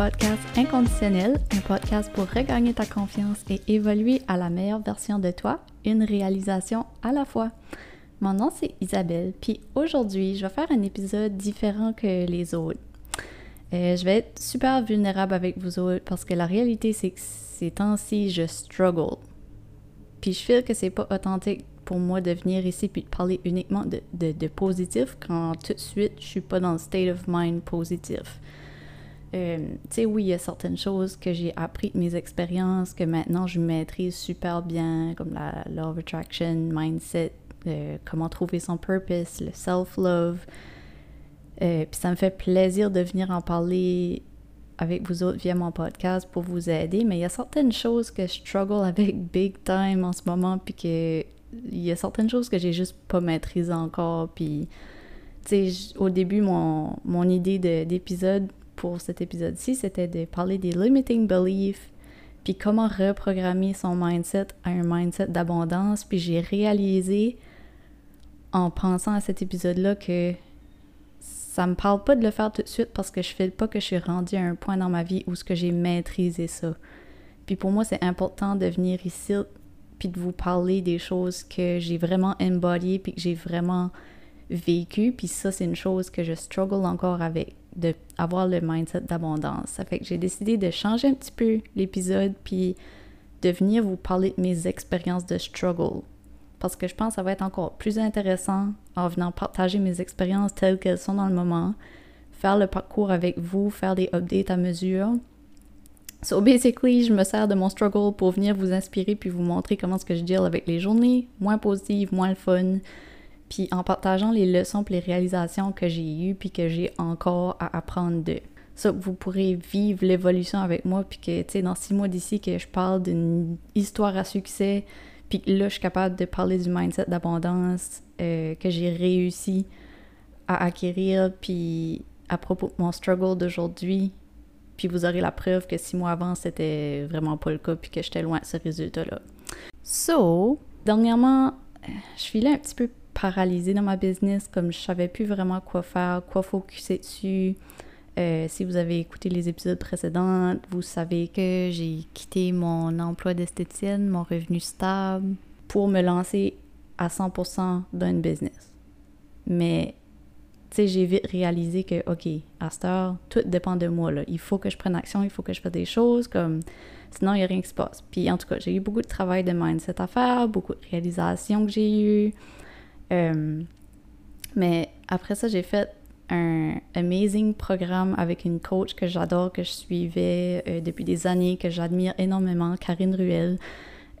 podcast Inconditionnel, un podcast pour regagner ta confiance et évoluer à la meilleure version de toi, une réalisation à la fois. Mon nom c'est Isabelle, puis aujourd'hui je vais faire un épisode différent que les autres. Euh, je vais être super vulnérable avec vous autres parce que la réalité c'est que ces temps-ci je struggle. Puis je feel que c'est pas authentique pour moi de venir ici puis de parler uniquement de, de, positif quand tout de suite je suis pas dans le state of mind positif. Euh, tu sais, oui, il y a certaines choses que j'ai appris de mes expériences que maintenant je maîtrise super bien, comme la love attraction, mindset, euh, comment trouver son purpose, le self-love. Euh, puis ça me fait plaisir de venir en parler avec vous autres via mon podcast pour vous aider, mais il y a certaines choses que je struggle avec big time en ce moment, puis que il y a certaines choses que j'ai juste pas maîtrisées encore. Puis, tu sais, au début, mon, mon idée d'épisode pour cet épisode-ci, c'était de parler des limiting beliefs, puis comment reprogrammer son mindset à un mindset d'abondance. Puis j'ai réalisé en pensant à cet épisode-là que ça me parle pas de le faire tout de suite parce que je fais pas que je suis rendue à un point dans ma vie où ce que j'ai maîtrisé ça. Puis pour moi, c'est important de venir ici puis de vous parler des choses que j'ai vraiment embodied puis que j'ai vraiment vécu. Puis ça, c'est une chose que je struggle encore avec, de avoir le mindset d'abondance. Ça fait que j'ai décidé de changer un petit peu l'épisode puis de venir vous parler de mes expériences de struggle. Parce que je pense que ça va être encore plus intéressant en venant partager mes expériences telles qu'elles sont dans le moment, faire le parcours avec vous, faire des updates à mesure, So basically, je me sers de mon struggle pour venir vous inspirer puis vous montrer comment ce que je deal avec les journées moins positives, moins le fun, puis en partageant les leçons et les réalisations que j'ai eues puis que j'ai encore à apprendre de. Ça, vous pourrez vivre l'évolution avec moi puis que, tu sais, dans six mois d'ici, que je parle d'une histoire à succès puis là, je suis capable de parler du mindset d'abondance euh, que j'ai réussi à acquérir puis à propos de mon struggle d'aujourd'hui, puis vous aurez la preuve que six mois avant, c'était vraiment pas le cas, puis que j'étais loin de ce résultat-là. So, dernièrement, je suis là un petit peu paralysée dans ma business, comme je savais plus vraiment quoi faire, quoi focuser dessus. Euh, si vous avez écouté les épisodes précédents, vous savez que j'ai quitté mon emploi d'esthéticienne, mon revenu stable, pour me lancer à 100% dans une business. Mais tu sais, j'ai vite réalisé que, OK, à cette heure, tout dépend de moi, là. Il faut que je prenne action, il faut que je fasse des choses, comme... Sinon, il n'y a rien qui se passe. Puis, en tout cas, j'ai eu beaucoup de travail de mindset à faire, beaucoup de réalisations que j'ai eues. Euh, mais après ça, j'ai fait un amazing programme avec une coach que j'adore, que je suivais euh, depuis des années, que j'admire énormément, Karine Ruel.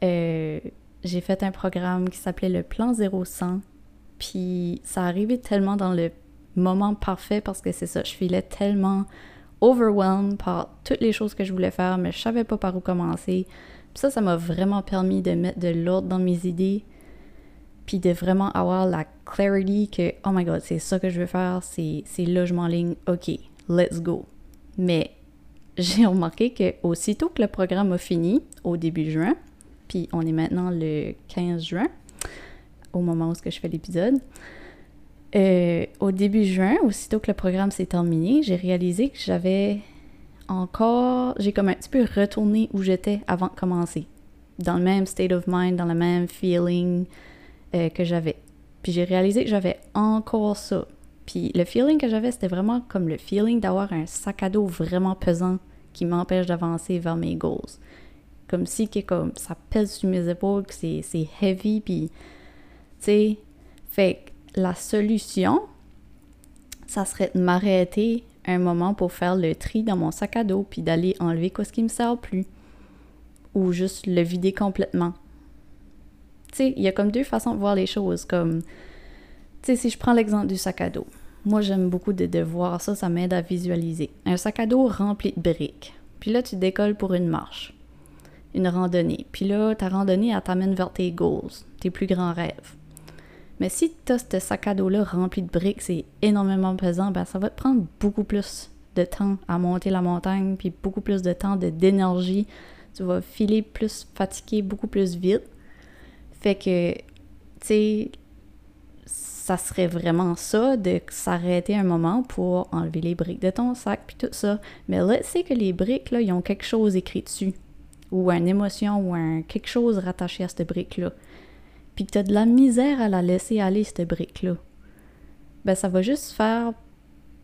Euh, j'ai fait un programme qui s'appelait le Plan 0100. Puis ça arrivait tellement dans le moment parfait parce que c'est ça, je filais tellement overwhelmed par toutes les choses que je voulais faire, mais je savais pas par où commencer. Puis ça, ça m'a vraiment permis de mettre de l'ordre dans mes idées, puis de vraiment avoir la clarity que, oh my god, c'est ça que je veux faire, c'est là je m'enligne, ok, let's go. Mais j'ai remarqué que aussitôt que le programme a fini, au début juin, puis on est maintenant le 15 juin, au moment où je fais l'épisode, euh, au début juin, aussitôt que le programme s'est terminé, j'ai réalisé que j'avais encore. J'ai comme un petit peu retourné où j'étais avant de commencer. Dans le même state of mind, dans le même feeling euh, que j'avais. Puis j'ai réalisé que j'avais encore ça. Puis le feeling que j'avais, c'était vraiment comme le feeling d'avoir un sac à dos vraiment pesant qui m'empêche d'avancer vers mes goals. Comme si que, comme, ça pèse sur mes épaules, que c'est heavy, puis, tu sais, fait la solution, ça serait de m'arrêter un moment pour faire le tri dans mon sac à dos, puis d'aller enlever quoi ce qui me sert plus. Ou juste le vider complètement. Sais, il y a comme deux façons de voir les choses. Comme, tu si je prends l'exemple du sac à dos. Moi, j'aime beaucoup de, de voir ça, ça m'aide à visualiser. Un sac à dos rempli de briques. Puis là, tu décolles pour une marche, une randonnée. Puis là, ta randonnée, elle t'amène vers tes goals, tes plus grands rêves. Mais si tu as ce sac à dos-là rempli de briques, c'est énormément pesant, ben ça va te prendre beaucoup plus de temps à monter la montagne, puis beaucoup plus de temps d'énergie. Tu vas filer plus fatigué, beaucoup plus vite. Fait que, tu sais, ça serait vraiment ça de s'arrêter un moment pour enlever les briques de ton sac puis tout ça. Mais là, c'est que les briques, là, ils ont quelque chose écrit dessus. Ou une émotion ou quelque chose rattaché à cette brique-là. Puis que tu as de la misère à la laisser aller, cette brique-là. Ben, ça va juste faire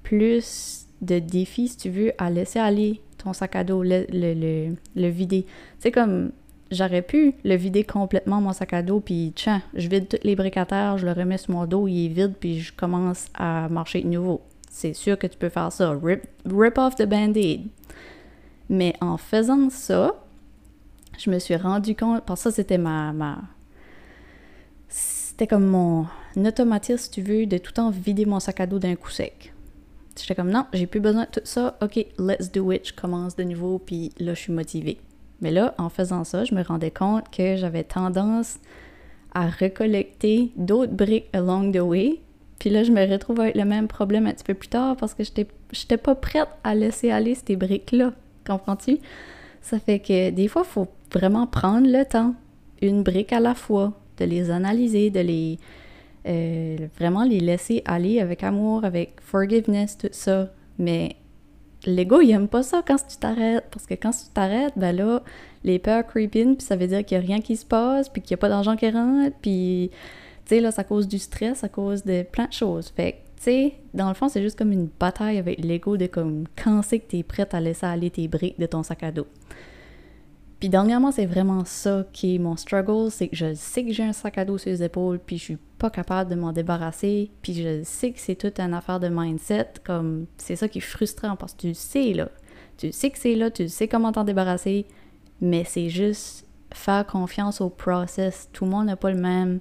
plus de défis, si tu veux, à laisser aller ton sac à dos, le, le, le, vider. C'est comme j'aurais pu le vider complètement mon sac à dos puis tiens, je vide toutes les briques à terre, je le remets sur mon dos, il est vide puis je commence à marcher de nouveau. C'est sûr que tu peux faire ça, rip, rip off the band-aid. Mais en faisant ça, je me suis rendu compte, parce que ça c'était ma, ma c'était comme mon automatisme, si tu veux, de tout le temps vider mon sac à dos d'un coup sec. J'étais comme non, j'ai plus besoin de tout ça, ok, let's do it, je commence de nouveau, puis là je suis motivée. Mais là, en faisant ça, je me rendais compte que j'avais tendance à recollecter d'autres briques along the way. Puis là, je me retrouve avec le même problème un petit peu plus tard parce que j'étais, pas prête à laisser aller ces briques-là. Comprends-tu? Ça fait que des fois, il faut vraiment prendre le temps, une brique à la fois, de les analyser, de les. Euh, vraiment les laisser aller avec amour, avec forgiveness, tout ça. Mais l'ego, il aime pas ça quand tu t'arrêtes. Parce que quand tu t'arrêtes, ben là, les peurs creep in, puis ça veut dire qu'il y a rien qui se passe, puis qu'il y a pas d'argent qui rentre, puis, tu sais, là, ça cause du stress, ça cause de plein de choses. Fait que, tu sais, dans le fond, c'est juste comme une bataille avec l'ego de comme quand c'est que tu es prête à laisser aller tes briques de ton sac à dos. Puis dernièrement, c'est vraiment ça qui est mon struggle, c'est que je sais que j'ai un sac à dos sur les épaules, puis je suis pas capable de m'en débarrasser, puis je sais que c'est toute une affaire de mindset, comme c'est ça qui est frustrant parce que tu le sais là, tu sais que c'est là, tu sais comment t'en débarrasser, mais c'est juste faire confiance au process. Tout le monde n'a pas le même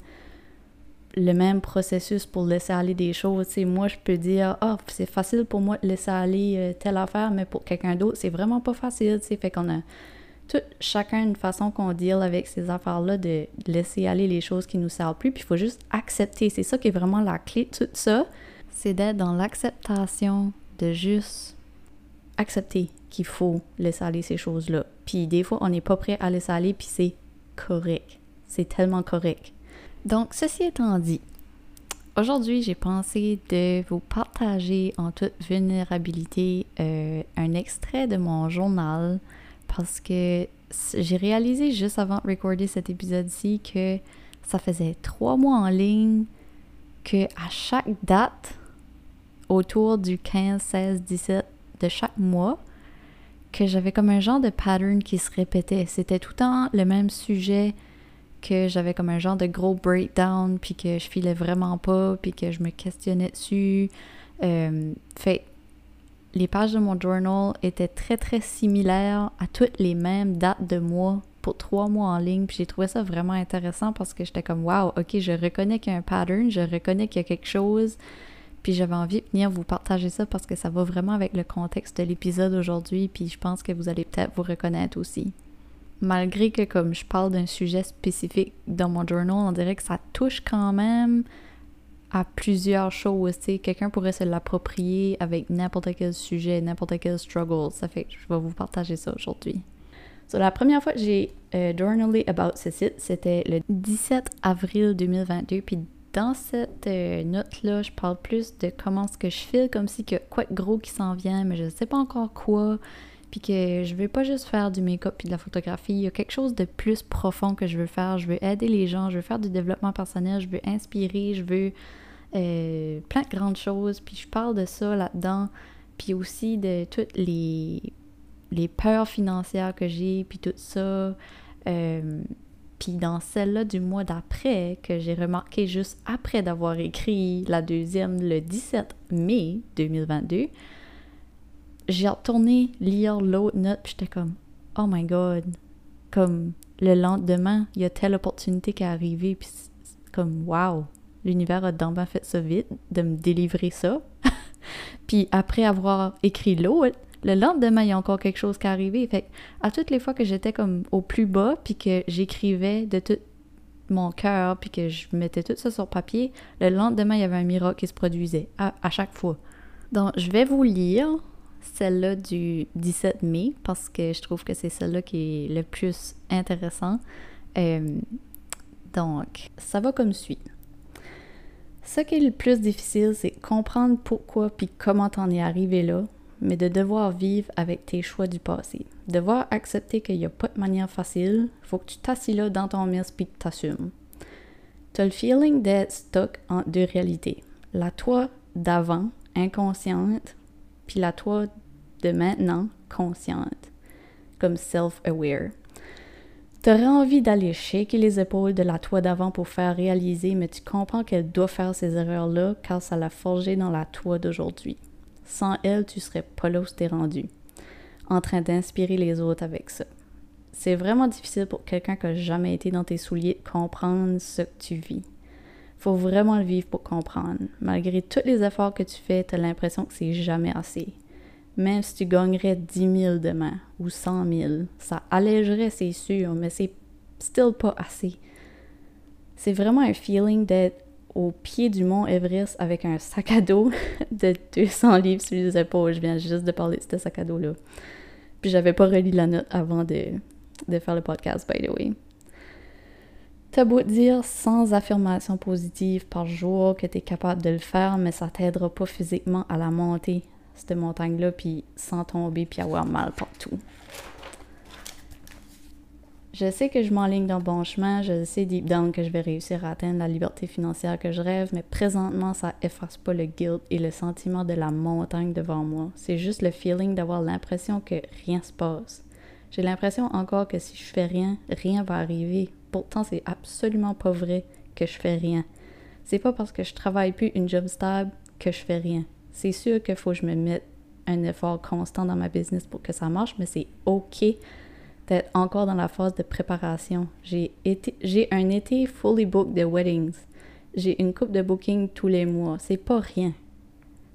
le même processus pour laisser aller des choses. sais, moi, je peux dire, ah, c'est facile pour moi de laisser aller euh, telle affaire, mais pour quelqu'un d'autre, c'est vraiment pas facile. sais, Fait qu'on a tout, chacun une façon qu'on deal avec ces affaires-là, de laisser aller les choses qui nous servent plus, puis il faut juste accepter. C'est ça qui est vraiment la clé de tout ça, c'est d'être dans l'acceptation, de juste accepter qu'il faut laisser aller ces choses-là. Puis des fois, on n'est pas prêt à laisser aller, puis c'est correct. C'est tellement correct. Donc, ceci étant dit, aujourd'hui, j'ai pensé de vous partager en toute vulnérabilité euh, un extrait de mon journal parce que j'ai réalisé juste avant de recorder cet épisode-ci que ça faisait trois mois en ligne que à chaque date, autour du 15, 16, 17 de chaque mois, que j'avais comme un genre de pattern qui se répétait. C'était tout le temps le même sujet, que j'avais comme un genre de gros breakdown, puis que je filais vraiment pas, puis que je me questionnais dessus. Euh, fait les pages de mon journal étaient très très similaires à toutes les mêmes dates de mois pour trois mois en ligne. Puis j'ai trouvé ça vraiment intéressant parce que j'étais comme wow, ok, je reconnais qu'il y a un pattern, je reconnais qu'il y a quelque chose. Puis j'avais envie de venir vous partager ça parce que ça va vraiment avec le contexte de l'épisode aujourd'hui. Puis je pense que vous allez peut-être vous reconnaître aussi. Malgré que comme je parle d'un sujet spécifique dans mon journal, on dirait que ça touche quand même à plusieurs choses. Quelqu'un pourrait se l'approprier avec n'importe quel sujet, n'importe quel struggle. Ça fait que je vais vous partager ça aujourd'hui. So, la première fois que j'ai euh, journalé about ce site, c'était le 17 avril 2022. Puis dans cette euh, note-là, je parle plus de comment ce que je file, comme si que quoi de gros qui s'en vient, mais je ne sais pas encore quoi. Puis que je veux pas juste faire du make-up puis de la photographie. Il y a quelque chose de plus profond que je veux faire. Je veux aider les gens, je veux faire du développement personnel, je veux inspirer, je veux euh, plein de grandes choses. Puis je parle de ça là-dedans. Puis aussi de toutes les, les peurs financières que j'ai, puis tout ça. Euh, puis dans celle-là du mois d'après, que j'ai remarqué juste après d'avoir écrit la deuxième le 17 mai 2022, j'ai retourné lire l'autre note, puis j'étais comme, oh my god, comme le lendemain, il y a telle opportunité qui est arrivée, puis comme, wow, l'univers a d'en fait ça vite, de me délivrer ça. puis après avoir écrit l'autre, le lendemain, il y a encore quelque chose qui est arrivé. Fait à toutes les fois que j'étais comme au plus bas, puis que j'écrivais de tout mon cœur, puis que je mettais tout ça sur papier, le lendemain, il y avait un miracle qui se produisait, à, chaque fois. Donc, je vais vous lire celle-là du 17 mai, parce que je trouve que c'est celle-là qui est le plus intéressant. Euh, donc, ça va comme suit. Ce qui est le plus difficile, c'est comprendre pourquoi puis comment t'en es arrivé là, mais de devoir vivre avec tes choix du passé. Devoir accepter qu'il n'y a pas de manière facile, faut que tu t'assis là dans ton mess puis que t'assumes. T'as le feeling d'être stuck en deux réalités. La toi d'avant, inconsciente, puis la toi de maintenant, consciente, comme self-aware. T'aurais envie d'aller shaker les épaules de la toi d'avant pour faire réaliser, mais tu comprends qu'elle doit faire ces erreurs-là car ça l'a forgé dans la toi d'aujourd'hui. Sans elle, tu serais pas là où t'es rendu, en train d'inspirer les autres avec ça. C'est vraiment difficile pour quelqu'un qui n'a jamais été dans tes souliers de comprendre ce que tu vis. Faut vraiment le vivre pour comprendre. Malgré tous les efforts que tu fais, tu as l'impression que c'est jamais assez. Même si tu gagnerais 10 000 demain ou 100 000, ça allégerait, c'est sûr, mais c'est still pas assez. C'est vraiment un feeling d'être au pied du mont Everest avec un sac à dos de 200 livres sur les épaules. Je viens juste de parler de ce sac à dos-là. Puis j'avais pas relu la note avant de, de faire le podcast, by the way. T'as beau dire sans affirmation positive par jour que t'es capable de le faire, mais ça t'aidera pas physiquement à la monter, cette montagne-là, puis sans tomber puis avoir mal partout. Je sais que je m'enligne dans le bon chemin, je sais deep down que je vais réussir à atteindre la liberté financière que je rêve, mais présentement, ça efface pas le guilt et le sentiment de la montagne devant moi. C'est juste le feeling d'avoir l'impression que rien se passe. J'ai l'impression encore que si je fais rien, rien va arriver. Pourtant, c'est absolument pas vrai que je fais rien. C'est pas parce que je travaille plus une job stable que je fais rien. C'est sûr qu'il faut que je me mette un effort constant dans ma business pour que ça marche, mais c'est OK d'être encore dans la phase de préparation. J'ai un été fully booked de weddings. J'ai une coupe de booking tous les mois. C'est pas rien.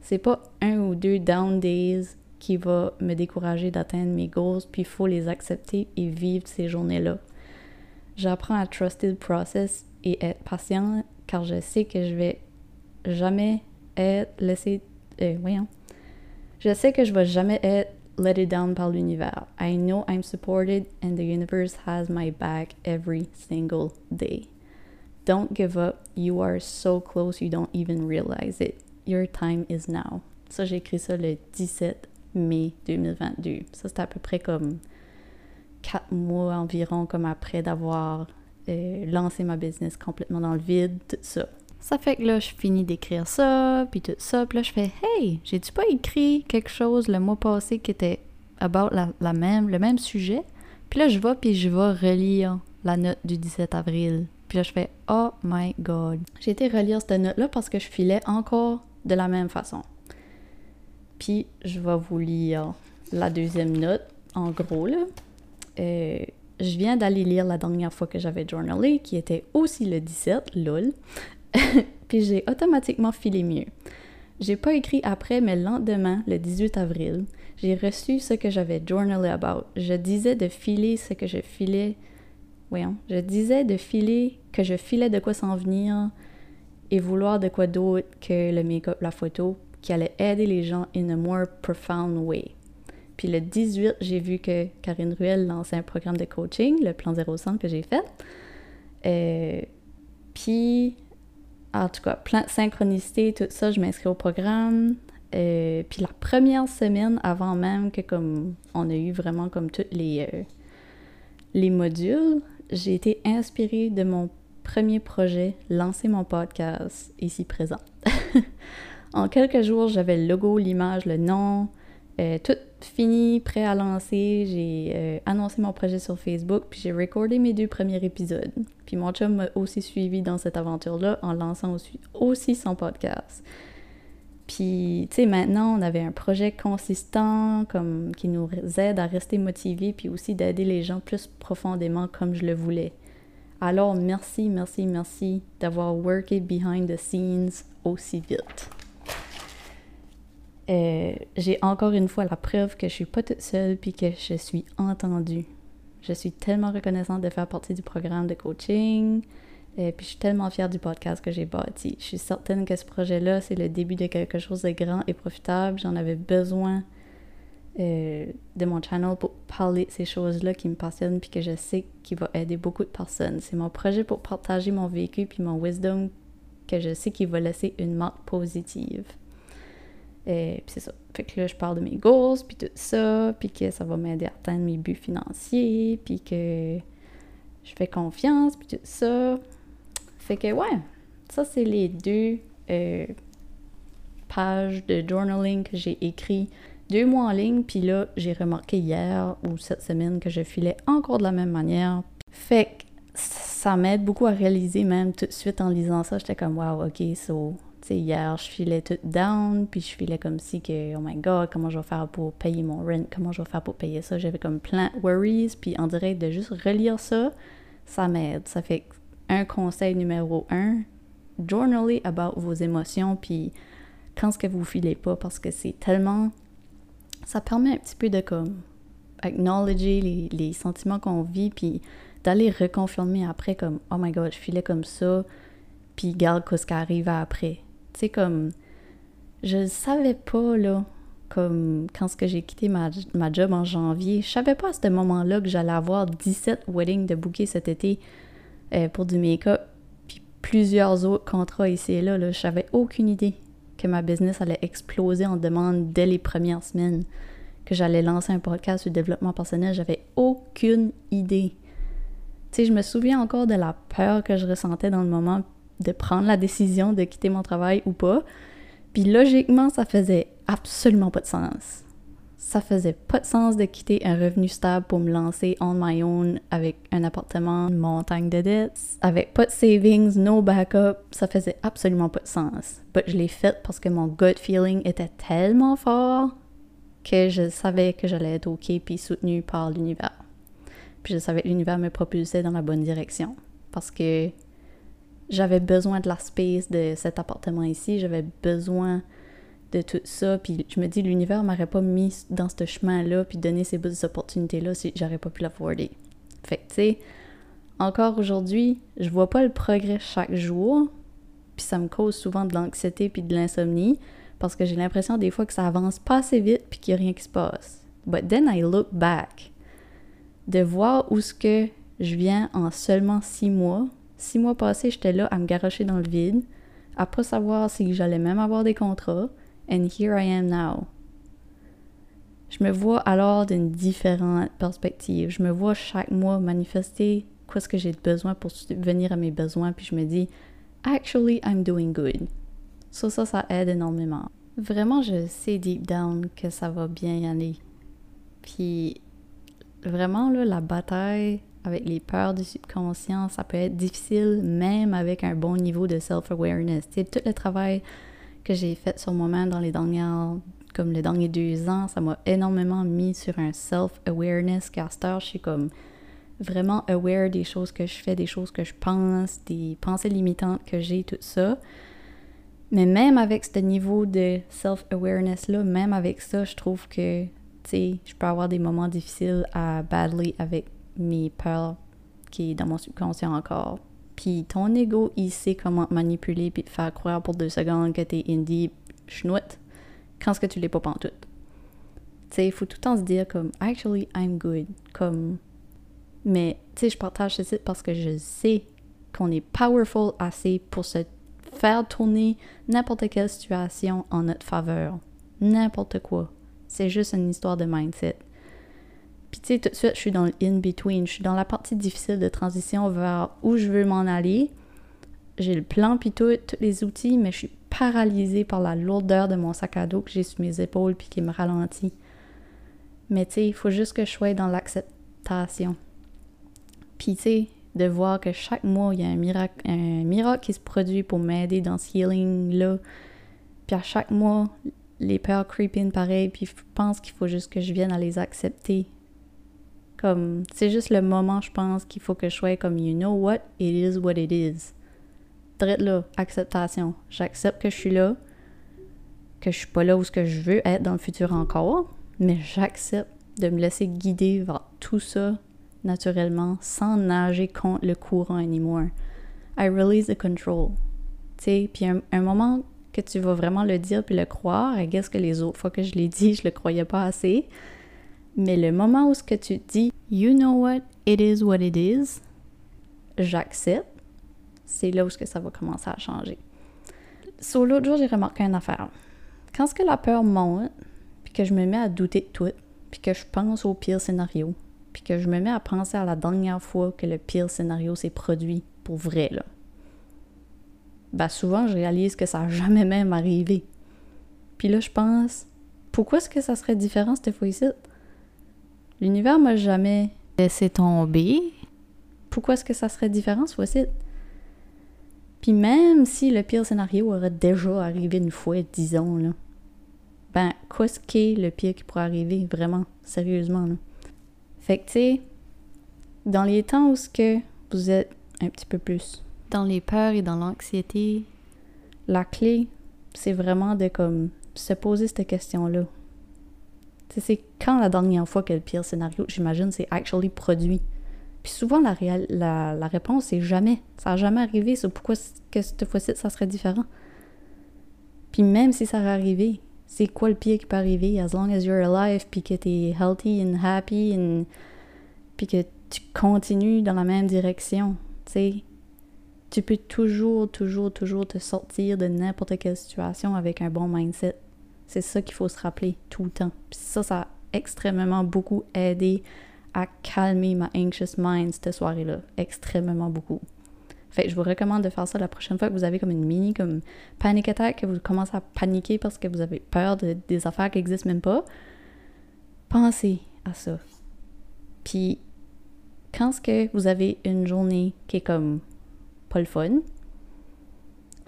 C'est pas un ou deux down days qui va me décourager d'atteindre mes goals, puis il faut les accepter et vivre ces journées-là. J'apprends à truster le process et être patient car je sais que je vais jamais être laissé. Euh, voyons. Je sais que je vais jamais être let down par l'univers. I know I'm supported and the universe has my back every single day. Don't give up. You are so close you don't even realize it. Your time is now. Ça, j'ai écrit ça le 17 mai 2022. Ça, c'est à peu près comme quatre mois environ, comme après d'avoir euh, lancé ma business complètement dans le vide, tout ça. Ça fait que là, je finis d'écrire ça, puis tout ça, puis là, je fais Hey, j'ai-tu pas écrit quelque chose le mois passé qui était about la, même, le même sujet? Puis là, je vais, puis je vais relire la note du 17 avril. Puis là, je fais Oh my God. J'ai été relire cette note-là parce que je filais encore de la même façon. Puis je vais vous lire la deuxième note, en gros, là. Euh, je viens d'aller lire la dernière fois que j'avais journalé, qui était aussi le 17, lol. puis j'ai automatiquement filé mieux. J'ai pas écrit après, mais le lendemain, le 18 avril, j'ai reçu ce que j'avais journalé about. Je disais de filer ce que je filais. Voyons, je disais de filer que je filais de quoi s'en venir et vouloir de quoi d'autre que le make-up, la photo, qui allait aider les gens in a more profound way. Puis le 18, j'ai vu que Karine Ruel lançait un programme de coaching, le plan 05 que j'ai fait. Euh, puis, en tout cas, plan synchronicité, tout ça, je m'inscris au programme. Euh, puis la première semaine, avant même que comme on a eu vraiment comme tous les, euh, les modules, j'ai été inspirée de mon premier projet, lancer mon podcast ici présent. En quelques jours, j'avais le logo, l'image, le nom, euh, tout fini, prêt à lancer. J'ai euh, annoncé mon projet sur Facebook, puis j'ai recordé mes deux premiers épisodes. Puis mon chum m'a aussi suivi dans cette aventure-là en lançant aussi, son podcast. Puis, tu sais, maintenant, on avait un projet consistant comme qui nous aide à rester motivés, puis aussi d'aider les gens plus profondément comme je le voulais. Alors, merci, merci, merci d'avoir worked behind the scenes aussi vite. Euh, j'ai encore une fois la preuve que je suis pas toute seule puis que je suis entendue. Je suis tellement reconnaissante de faire partie du programme de coaching. Et euh, puis je suis tellement fière du podcast que j'ai bâti. Je suis certaine que ce projet-là, c'est le début de quelque chose de grand et profitable. J'en avais besoin euh, de mon channel pour parler de ces choses-là qui me passionnent puis que je sais qu'il va aider beaucoup de personnes. C'est mon projet pour partager mon vécu puis mon wisdom que je sais qu'il va laisser une marque positive. Et puis c'est ça. Fait que là, je parle de mes goals, puis tout ça, puis que ça va m'aider à atteindre mes buts financiers, puis que je fais confiance, puis tout ça. Fait que ouais, ça c'est les deux euh, pages de journaling que j'ai écrit deux mois en ligne, puis là, j'ai remarqué hier ou cette semaine que je filais encore de la même manière. Fait que ça m'aide beaucoup à réaliser même tout de suite en lisant ça, j'étais comme wow, ok, so sais, hier, je filais tout down, puis je filais comme si que, oh my god, comment je vais faire pour payer mon rent, comment je vais faire pour payer ça. J'avais comme plein de worries, puis en direct de juste relire ça, ça m'aide. Ça fait un conseil numéro un, journalez about vos émotions, puis quand ce que vous filez pas, parce que c'est tellement... Ça permet un petit peu de comme acknowledger les, les sentiments qu'on vit, puis d'aller reconfirmer après comme, oh my god, je filais comme ça, puis garde ce qui arrive après. Sais, comme, je savais pas, là, comme, quand ce que j'ai quitté ma, ma, job en janvier, je savais pas à ce moment-là que j'allais avoir 17 weddings de bouquets cet été euh, pour du make-up, puis plusieurs autres contrats ici et là, là. J'avais aucune idée que ma business allait exploser en demande dès les premières semaines, que j'allais lancer un podcast sur développement personnel. J'avais aucune idée. Tu sais, je me souviens encore de la peur que je ressentais dans le moment, de prendre la décision de quitter mon travail ou pas. Puis logiquement, ça faisait absolument pas de sens. Ça faisait pas de sens de quitter un revenu stable pour me lancer on my own avec un appartement, une montagne de dettes, avec pas de savings, no backup. Ça faisait absolument pas de sens. Mais je l'ai fait parce que mon gut feeling était tellement fort que je savais que j'allais être OK puis soutenu par l'univers. Puis je savais que l'univers me propulsait dans la bonne direction parce que j'avais besoin de la space de cet appartement ici, j'avais besoin de tout ça, puis je me dis, l'univers m'aurait pas mis dans ce chemin-là, puis donné ces bonnes opportunités-là si j'aurais pas pu l'afforder. Fait que, tu sais, encore aujourd'hui, je vois pas le progrès chaque jour, puis ça me cause souvent de l'anxiété puis de l'insomnie, parce que j'ai l'impression des fois que ça avance pas assez vite puis qu'il y a rien qui se passe. But then I look back, de voir où ce que je viens en seulement six mois, Six mois passés, j'étais là à me garocher dans le vide, à pas savoir si j'allais même avoir des contrats, and here I am now. Je me vois alors d'une différente perspective. Je me vois chaque mois manifester quoi ce que j'ai besoin pour venir à mes besoins, puis je me dis, actually, I'm doing good. Ça, ça, ça aide énormément. Vraiment, je sais deep down que ça va bien y aller. Puis, vraiment, là, la bataille avec les peurs du subconscient, ça peut être difficile même avec un bon niveau de self-awareness. Tout le travail que j'ai fait sur moi-même dans les dernières, comme les derniers deux ans, ça m'a énormément mis sur un self-awareness caster. Je suis comme vraiment aware des choses que je fais, des choses que je pense, des pensées limitantes que j'ai, tout ça. Mais même avec ce niveau de self-awareness-là, même avec ça, je trouve que, tu sais, je peux avoir des moments difficiles à badly avec mes peurs qui est dans mon subconscient encore. Puis ton ego, il sait comment te manipuler puis te faire croire pour deux secondes que t'es indie chenoute quand ce que tu l'es pas pantoute? Tu sais, il faut tout le temps se dire comme « Actually, I'm good ». Comme... Mais, tu sais, je partage ce parce que je sais qu'on est powerful assez pour se faire tourner n'importe quelle situation en notre faveur. N'importe quoi. C'est juste une histoire de mindset. Puis tu sais, tout de suite, je suis dans le in-between. Je suis dans la partie difficile de transition vers où je veux m'en aller. J'ai le plan puis tous les outils, mais je suis paralysée par la lourdeur de mon sac à dos que j'ai sur mes épaules puis qui me ralentit. Mais tu sais, il faut juste que je sois dans l'acceptation. Puis tu sais, de voir que chaque mois, il y a un miracle, un miracle qui se produit pour m'aider dans ce healing-là. Puis à chaque mois, les peurs creeping pareil, puis je pense qu'il faut juste que je vienne à les accepter comme, c'est juste le moment, je pense, qu'il faut que je sois comme, you know what, it is what it is. Drette là, acceptation. J'accepte que je suis là, que je suis pas là où ce que je veux être dans le futur encore, mais j'accepte de me laisser guider vers tout ça naturellement, sans nager contre le courant anymore. I release the control. Tu puis un, un, moment que tu vas vraiment le dire puis le croire, I guess que les autres fois que je l'ai dit, je le croyais pas assez. Mais le moment où ce que tu dis, you know what, it is what it is, j'accepte, c'est là où ce que ça va commencer à changer. Sur l'autre jour, j'ai remarqué une affaire. Quand ce que la peur monte, puis que je me mets à douter de tout, puis que je pense au pire scénario, puis que je me mets à penser à la dernière fois que le pire scénario s'est produit pour vrai, là. Ben souvent, je réalise que ça n'a jamais même arrivé. Puis là, je pense, pourquoi est-ce que ça serait différent cette fois-ci? L'univers m'a jamais laissé tomber. Pourquoi est-ce que ça serait différent cette fois-ci? Puis même si le pire scénario aurait déjà arrivé une fois, disons, là, ben, qu'est-ce qui est le pire qui pourrait arriver, vraiment, sérieusement, là? Fait que, tu sais, dans les temps où ce que vous êtes un petit peu plus dans les peurs et dans l'anxiété, la clé, c'est vraiment de, comme, se poser cette question-là. C'est quand la dernière fois que le pire scénario, j'imagine, c'est actually produit? Puis souvent, la, la, la réponse, c'est jamais. Ça n'a jamais arrivé. C'est pourquoi que cette fois-ci, ça serait différent? Puis même si ça aurait arrivé, c'est quoi le pire qui peut arriver? As long as you're alive, puis que t'es healthy and happy, and... puis que tu continues dans la même direction, tu. Tu peux toujours, toujours, toujours te sortir de n'importe quelle situation avec un bon mindset. C'est ça qu'il faut se rappeler tout le temps. Puis ça, ça a extrêmement beaucoup aidé à calmer ma anxious mind cette soirée-là. Extrêmement beaucoup. Fait je vous recommande de faire ça la prochaine fois que vous avez comme une mini comme panic attack, que vous commencez à paniquer parce que vous avez peur de, des affaires qui n'existent même pas. Pensez à ça. Puis, quand ce que vous avez une journée qui est comme pas le fun,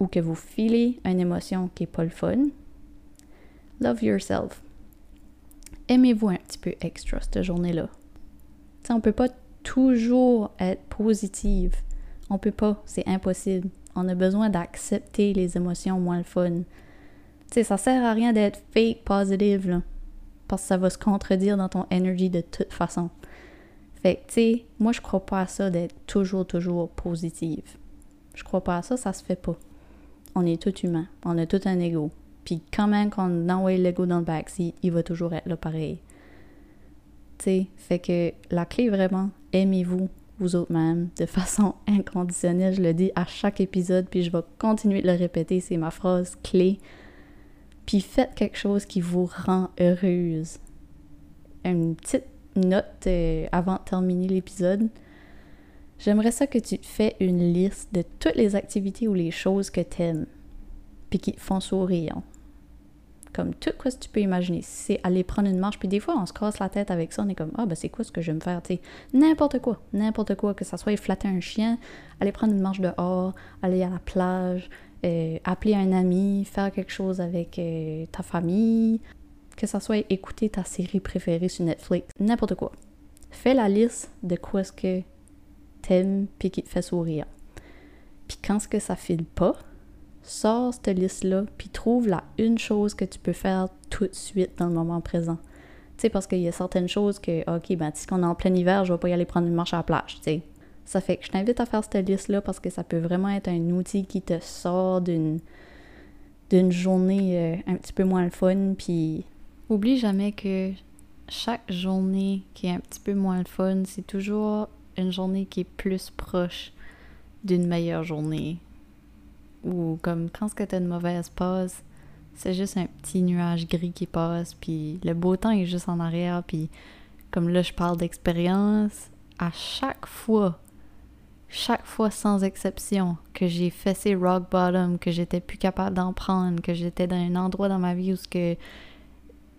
ou que vous filez une émotion qui est pas le fun, love yourself. Aimez-vous un petit peu extra cette journée-là? On peut pas toujours être positive. On peut pas, c'est impossible. On a besoin d'accepter les émotions moins le fun. Tu sais, ça sert à rien d'être fake positive, là. Parce que ça va se contredire dans ton energy de toute façon. Fait que, tu moi, je crois pas à ça d'être toujours, toujours positive. Je crois pas à ça, ça se fait pas. On est tout humain. On a tout un ego. Puis quand même qu'on envoie l'ego dans le backseat, il va toujours être là pareil. Tu sais, fait que la clé vraiment, aimez-vous vous autres-même de façon inconditionnelle. Je le dis à chaque épisode, puis je vais continuer de le répéter, c'est ma phrase clé. Puis faites quelque chose qui vous rend heureuse. Une petite note euh, avant de terminer l'épisode. J'aimerais ça que tu fais une liste de toutes les activités ou les choses que tu aimes, puis qui te font sourire comme tout quoi tu peux imaginer. C'est aller prendre une marche, puis des fois on se casse la tête avec ça, on est comme ah ben c'est quoi ce que je vais me faire, tu sais, n'importe quoi, n'importe quoi, que ça soit flatter un chien, aller prendre une marche dehors, aller à la plage, euh, appeler un ami, faire quelque chose avec euh, ta famille, que ça soit écouter ta série préférée sur Netflix, n'importe quoi. Fais la liste de quoi ce que t'aimes puis qui te fait sourire. Puis quand ce que ça file pas, sors cette liste-là, puis trouve la une chose que tu peux faire tout de suite dans le moment présent. Tu sais, parce qu'il y a certaines choses que, OK, ben, si on est en plein hiver, je vais pas y aller prendre une marche à la plage, tu sais. Ça fait que je t'invite à faire cette liste-là parce que ça peut vraiment être un outil qui te sort d'une d'une journée euh, un petit peu moins le fun, puis oublie jamais que chaque journée qui est un petit peu moins le fun, c'est toujours une journée qui est plus proche d'une meilleure journée ou comme quand ce que t'as une mauvaise passe, c'est juste un petit nuage gris qui passe, puis le beau temps est juste en arrière, puis comme là je parle d'expérience, à chaque fois, chaque fois sans exception, que j'ai fait ces rock bottom, que j'étais plus capable d'en prendre, que j'étais dans un endroit dans ma vie où ce que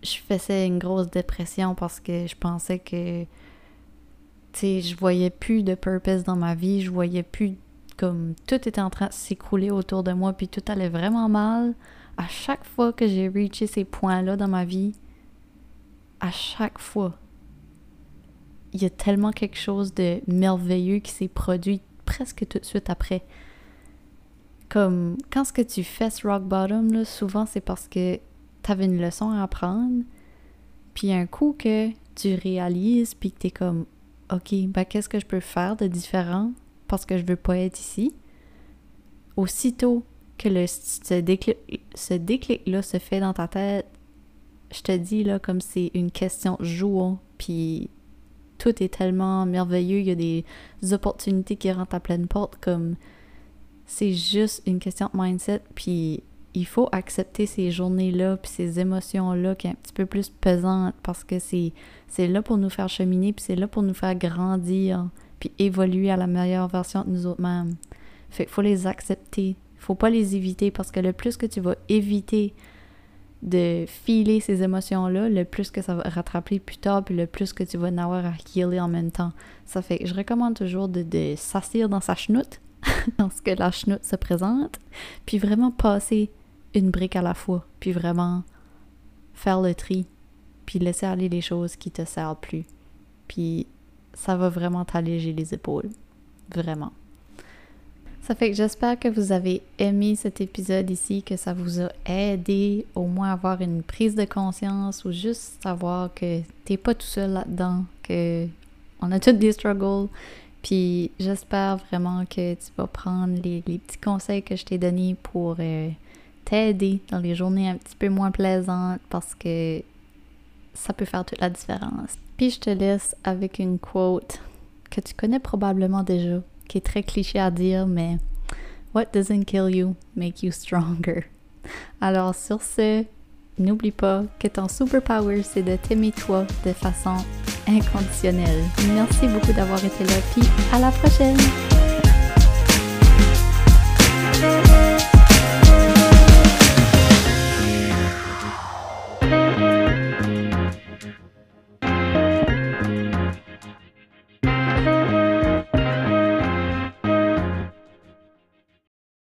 je faisais une grosse dépression parce que je pensais que tu sais, je voyais plus de purpose dans ma vie, je voyais plus comme tout était en train de s'écrouler autour de moi, puis tout allait vraiment mal. À chaque fois que j'ai reaché ces points-là dans ma vie, à chaque fois, il y a tellement quelque chose de merveilleux qui s'est produit presque tout de suite après. Comme quand ce que tu fais ce rock bottom, là, souvent c'est parce que tu avais une leçon à apprendre, puis un coup que tu réalises, puis que tu es comme, OK, ben qu'est-ce que je peux faire de différent? Parce que je veux pas être ici. Aussitôt que le, ce déclic-là se fait dans ta tête, je te dis là comme c'est une question jour, puis tout est tellement merveilleux, il y a des opportunités qui rentrent à pleine porte, comme c'est juste une question de mindset, puis il faut accepter ces journées-là, puis ces émotions-là qui sont un petit peu plus pesantes parce que c'est là pour nous faire cheminer, puis c'est là pour nous faire grandir, puis évoluer à la meilleure version de nous autres-mêmes. Fait qu'il faut les accepter. Faut pas les éviter parce que le plus que tu vas éviter de filer ces émotions-là, le plus que ça va rattraper plus tard, puis le plus que tu vas en avoir à healer en même temps. Ça fait que je recommande toujours de, de dans sa chenoute, dans ce que la chenoute se présente, puis vraiment passer une brique à la fois, puis vraiment faire le tri, puis laisser aller les choses qui te servent plus. Puis ça va vraiment t'alléger les épaules. Vraiment. Ça fait que j'espère que vous avez aimé cet épisode ici, que ça vous a aidé au moins à avoir une prise de conscience ou juste savoir que t'es pas tout seul là-dedans, que on a tous des struggles. Puis j'espère vraiment que tu vas prendre les, petits conseils que je t'ai donnés pour euh, t'aider dans les journées un petit peu moins plaisantes parce que ça peut faire toute la différence. Puis je te laisse avec une quote que tu connais probablement déjà qui est très cliché à dire, mais What doesn't kill you make you stronger. Alors sur ce, n'oublie pas que ton superpower, c'est de t'aimer toi de façon inconditionnelle. Merci beaucoup d'avoir été là, puis à la prochaine!